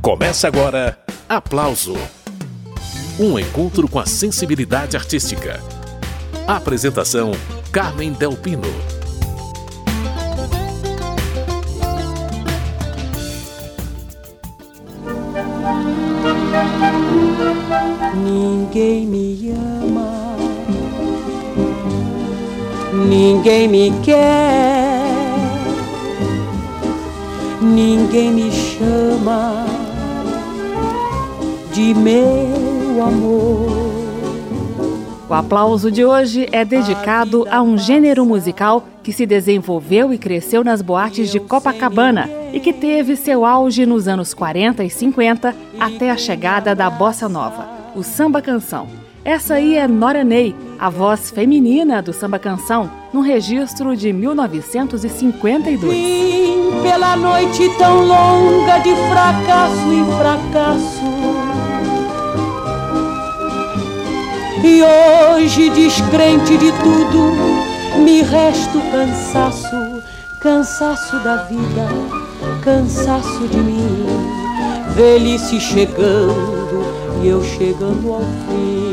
Começa agora Aplauso um encontro com a sensibilidade artística. Apresentação: Carmen Delpino. Ninguém me ama, ninguém me quer, ninguém me chama de meu amor. O aplauso de hoje é dedicado a um gênero musical que se desenvolveu e cresceu nas boates de Copacabana e que teve seu auge nos anos 40 e 50 até a chegada da bossa nova, o samba canção. Essa aí é Nora Ney, a voz feminina do samba canção, num registro de 1952. Vim pela noite tão longa de fracasso em fracasso E hoje, descrente de tudo, me resta o cansaço, cansaço da vida, cansaço de mim. Velhice chegando e eu chegando ao fim.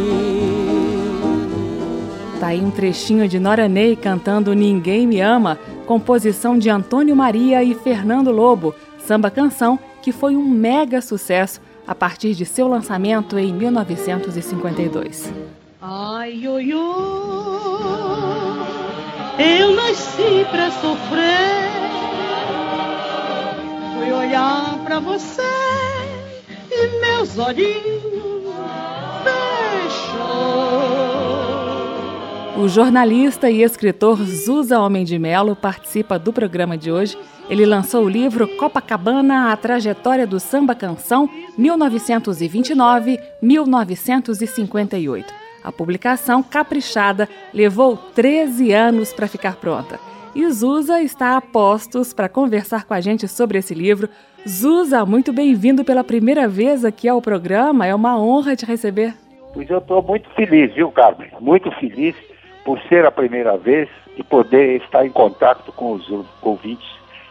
Tá aí um trechinho de Nora Ney cantando Ninguém Me Ama, composição de Antônio Maria e Fernando Lobo, samba canção que foi um mega sucesso a partir de seu lançamento em 1952. Ai, oi, eu nasci pra sofrer. Fui olhar pra você e meus olhinhos fechou. O jornalista e escritor Zusa Homem de Melo participa do programa de hoje. Ele lançou o livro Copacabana, a trajetória do samba canção 1929-1958. A publicação caprichada levou 13 anos para ficar pronta. E Zusa está a postos para conversar com a gente sobre esse livro. Zusa, muito bem-vindo pela primeira vez aqui ao programa. É uma honra te receber. Pois eu estou muito feliz, viu, Carmen? Muito feliz por ser a primeira vez e poder estar em contato com os ouvintes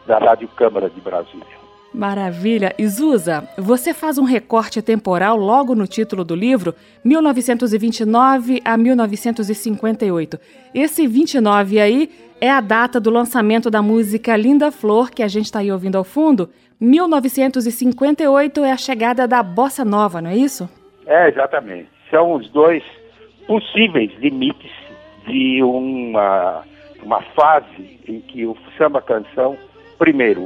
da Rádio Câmara de Brasília. Maravilha. Izusa, você faz um recorte temporal logo no título do livro, 1929 a 1958. Esse 29 aí é a data do lançamento da música Linda Flor, que a gente está aí ouvindo ao fundo. 1958 é a chegada da Bossa Nova, não é isso? É, exatamente. São os dois possíveis limites de uma, uma fase em que o samba-canção, primeiro,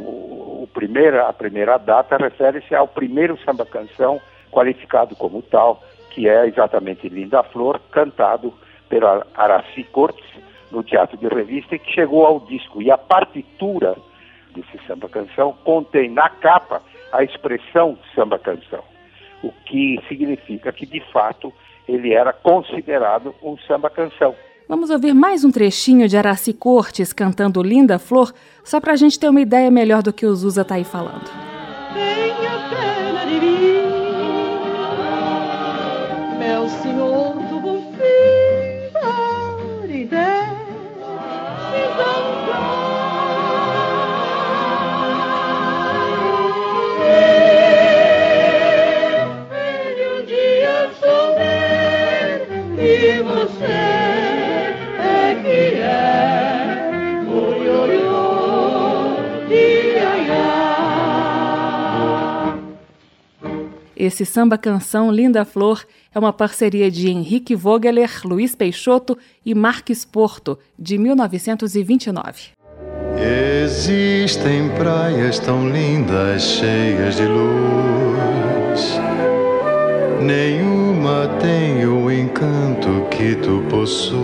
primeira, a primeira data refere-se ao primeiro samba-canção qualificado como tal, que é exatamente Linda Flor, cantado pela Araci Cortes no Teatro de Revista e que chegou ao disco. E a partitura desse samba-canção contém na capa a expressão samba-canção, o que significa que, de fato, ele era considerado um samba-canção. Vamos ouvir mais um trechinho de Araci Cortes cantando Linda Flor, só para a gente ter uma ideia melhor do que o Zusa está aí falando. Tenha pena de mim, meu senhor Esse samba canção Linda Flor é uma parceria de Henrique Vogeler, Luiz Peixoto e Marques Porto, de 1929. Existem praias tão lindas, cheias de luz. Nenhuma tem o encanto que tu possuis.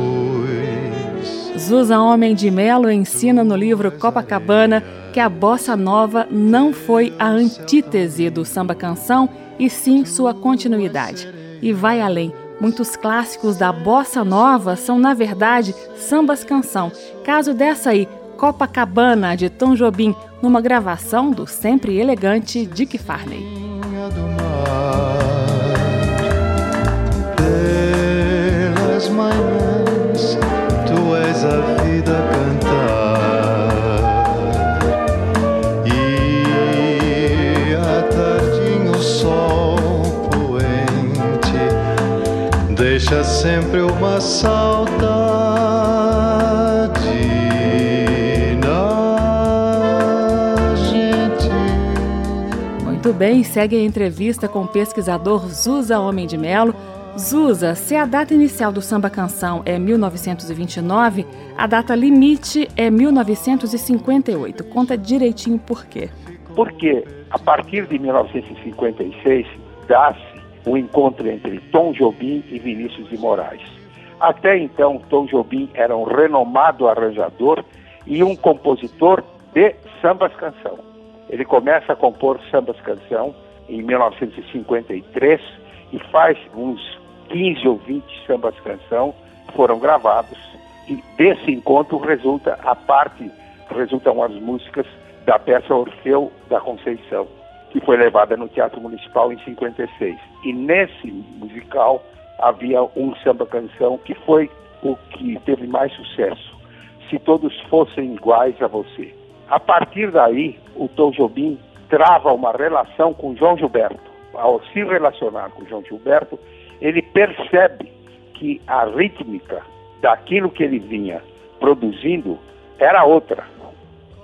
Zusa Homem de Melo ensina no livro Copacabana que a bossa nova não foi a antítese do samba canção e sim sua continuidade. E vai além. Muitos clássicos da bossa nova são, na verdade, sambas canção. Caso dessa aí, Copacabana, de Tom Jobim, numa gravação do sempre elegante Dick Farney. Sempre uma saudade na gente. Muito bem, segue a entrevista com o pesquisador Zusa Homem de Melo. Zusa, se a data inicial do samba canção é 1929, a data limite é 1958. Conta direitinho por quê. Porque a partir de 1956 dá-se o encontro entre Tom Jobim e Vinícius de Moraes. Até então, Tom Jobim era um renomado arranjador e um compositor de sambas canção. Ele começa a compor sambas canção em 1953 e faz uns 15 ou 20 sambas canção que foram gravados e desse encontro resulta a parte resultam as músicas da peça Orfeu da Conceição que foi levada no Teatro Municipal em 56. E nesse musical havia um samba-canção que foi o que teve mais sucesso. Se todos fossem iguais a você. A partir daí, o Tom Jobim trava uma relação com João Gilberto. Ao se relacionar com João Gilberto, ele percebe que a rítmica daquilo que ele vinha produzindo era outra.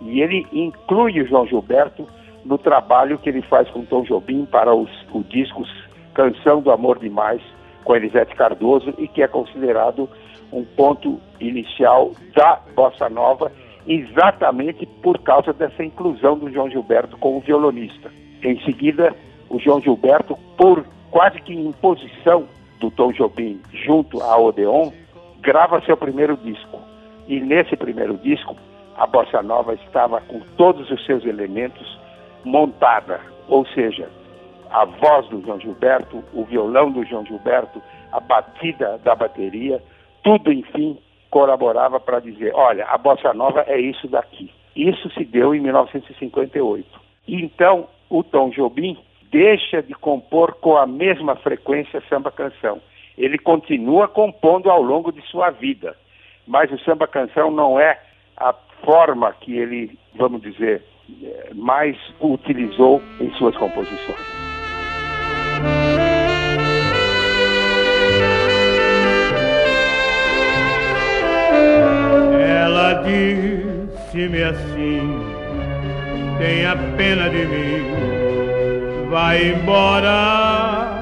E ele inclui o João Gilberto no trabalho que ele faz com Tom Jobim para os, o disco Canção do Amor Demais, com Elisete Cardoso, e que é considerado um ponto inicial da Bossa Nova, exatamente por causa dessa inclusão do João Gilberto como violonista. Em seguida, o João Gilberto, por quase que imposição do Tom Jobim junto à Odeon, grava seu primeiro disco. E nesse primeiro disco, a Bossa Nova estava com todos os seus elementos montada, ou seja, a voz do João Gilberto, o violão do João Gilberto, a batida da bateria, tudo, enfim, colaborava para dizer: olha, a bossa nova é isso daqui. Isso se deu em 1958. Então, o Tom Jobim deixa de compor com a mesma frequência samba-canção. Ele continua compondo ao longo de sua vida, mas o samba-canção não é a forma que ele, vamos dizer, mais utilizou em suas composições. Ela disse-me assim: tenha pena de mim, vai embora.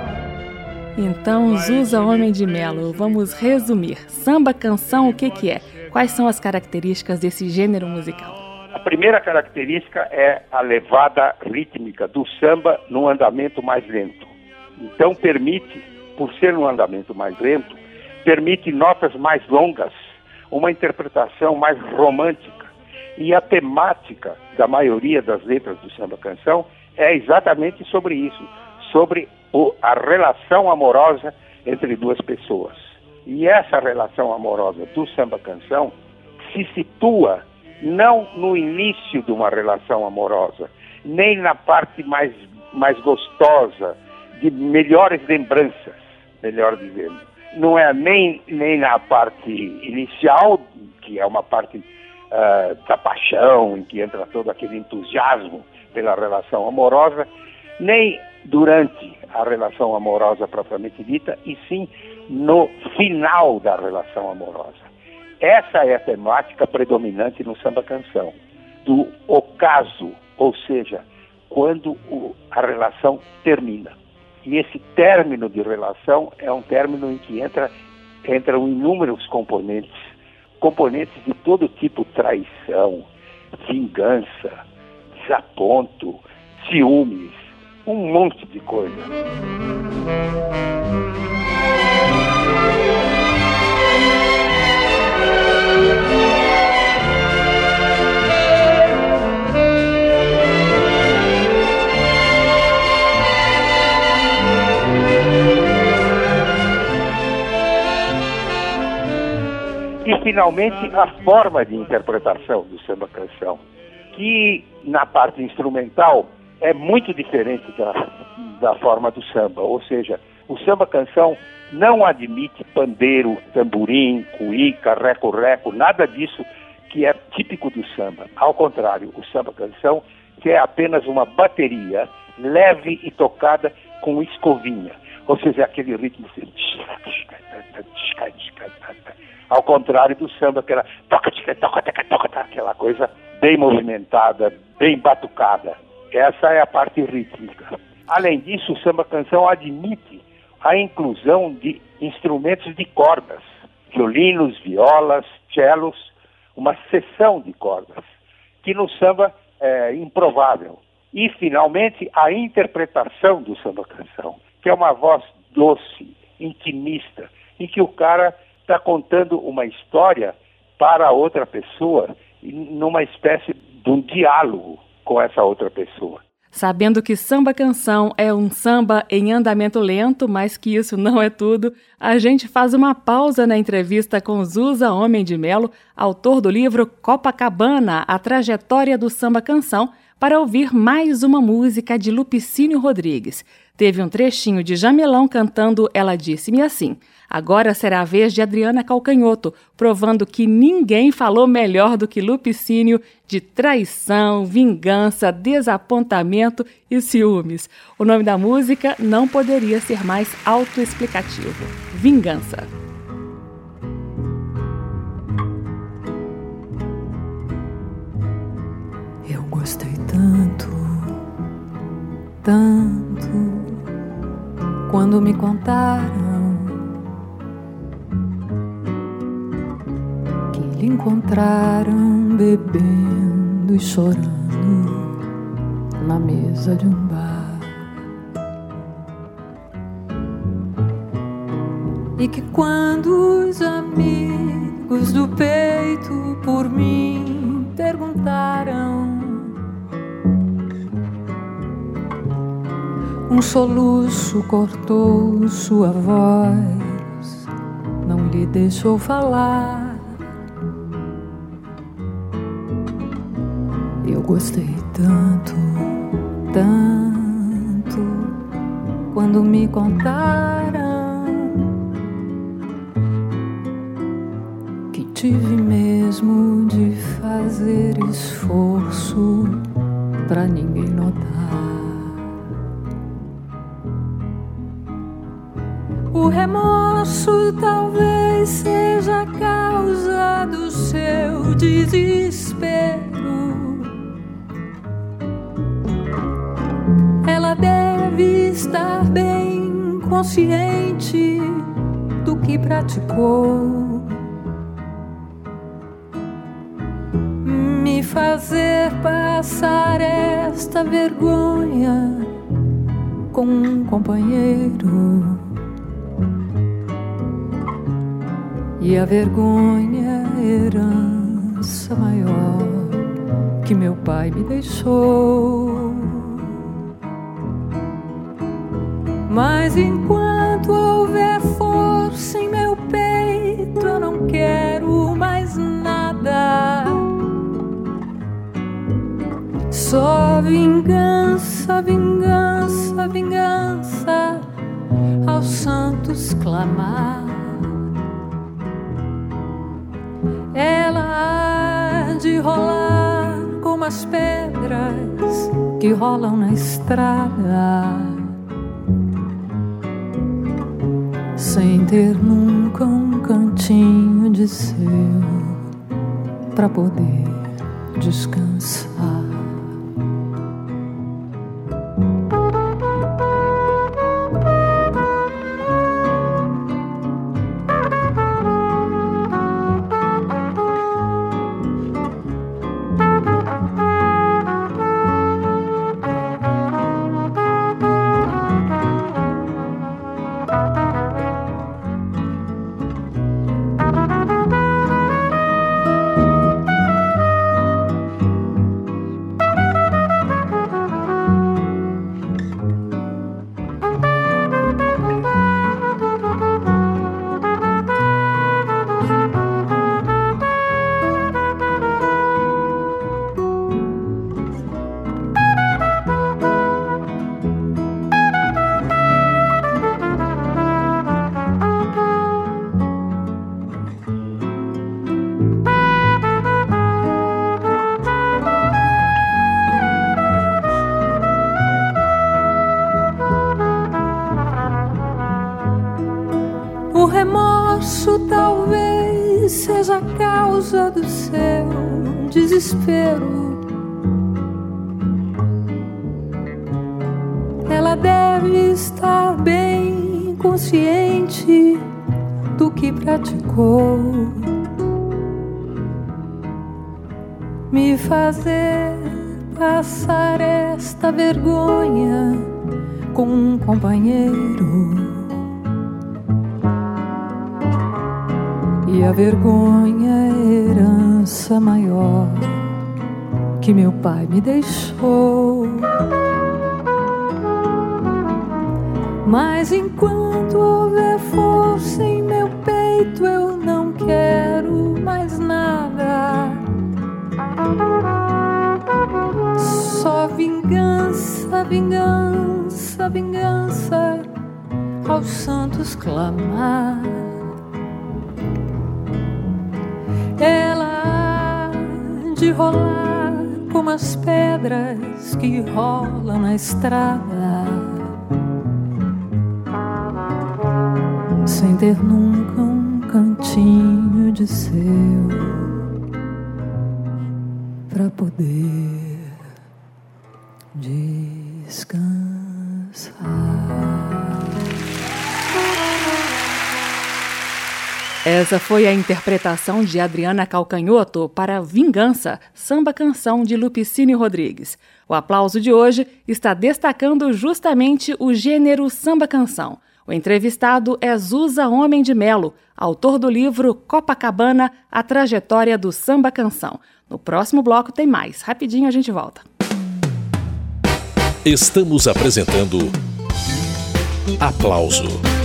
Então, Zusa Homem de Melo, vamos resumir. Samba canção, o que, que é? Quais são as características desse gênero musical? Primeira característica é a levada rítmica do samba num andamento mais lento. Então permite, por ser um andamento mais lento, permite notas mais longas, uma interpretação mais romântica. E a temática da maioria das letras do samba canção é exatamente sobre isso, sobre o, a relação amorosa entre duas pessoas. E essa relação amorosa do samba canção se situa não no início de uma relação amorosa, nem na parte mais, mais gostosa, de melhores lembranças, melhor dizendo. Não é nem, nem na parte inicial, que é uma parte uh, da paixão, em que entra todo aquele entusiasmo pela relação amorosa, nem durante a relação amorosa propriamente dita, e sim no final da relação amorosa. Essa é a temática predominante no samba canção, do ocaso, ou seja, quando o, a relação termina. E esse término de relação é um término em que entra, entram inúmeros componentes, componentes de todo tipo, traição, vingança, desaponto, ciúmes, um monte de coisa. E, finalmente, a forma de interpretação do samba-canção, que na parte instrumental é muito diferente da, da forma do samba. Ou seja, o samba-canção não admite pandeiro, tamborim, cuíca, reco-reco, nada disso que é típico do samba. Ao contrário, o samba-canção que é apenas uma bateria leve e tocada com escovinha. Ou seja, aquele ritmo assim, ao contrário do samba, que era toca, toca, toca, toca, aquela coisa bem movimentada, bem batucada. Essa é a parte rítmica. Além disso, o samba canção admite a inclusão de instrumentos de cordas, violinos, violas, cellos, uma seção de cordas, que no samba é improvável. E, finalmente, a interpretação do samba canção, que é uma voz doce, intimista, em que o cara está contando uma história para outra pessoa, numa espécie de um diálogo com essa outra pessoa. Sabendo que samba canção é um samba em andamento lento, mas que isso não é tudo, a gente faz uma pausa na entrevista com Zusa Homem de Melo, autor do livro Copacabana, a trajetória do samba canção, para ouvir mais uma música de Lupicínio Rodrigues. Teve um trechinho de Jamelão cantando Ela Disse-me Assim. Agora será a vez de Adriana Calcanhoto, provando que ninguém falou melhor do que Lupicínio de traição, vingança, desapontamento e ciúmes. O nome da música não poderia ser mais autoexplicativo: Vingança. Eu gostei tanto, tanto, quando me contaram lhe encontraram bebendo e chorando na mesa de um bar. E que quando os amigos do peito por mim perguntaram, um soluço cortou sua voz, não lhe deixou falar. Gostei tanto, tanto quando me contaram que tive mesmo de fazer esforço para ninguém notar. O remorso talvez seja a causa do seu desespero. Consciente do que praticou. Me fazer passar esta vergonha com um companheiro. E a vergonha é herança maior que meu pai me deixou. Mas enquanto houver força em meu peito, eu não quero mais nada. Só vingança, vingança, vingança aos santos clamar. Ela há de rolar como as pedras que rolam na estrada sem ter nunca um cantinho de seu para poder descansar. Causa do seu desespero. Ela deve estar bem consciente do que praticou. Me fazer passar esta vergonha com um companheiro. E a vergonha é a herança maior que meu pai me deixou. Mas enquanto houver força em meu peito, eu não quero mais nada. Só vingança, vingança, vingança aos santos clamar. De rolar como as pedras que rolam na estrada, sem ter nunca um cantinho de seu para poder Essa foi a interpretação de Adriana Calcanhoto para Vingança, samba canção de Lupicínio Rodrigues. O aplauso de hoje está destacando justamente o gênero samba canção. O entrevistado é Zusa Homem de Melo, autor do livro Copacabana, a trajetória do samba canção. No próximo bloco tem mais. Rapidinho a gente volta. Estamos apresentando Aplauso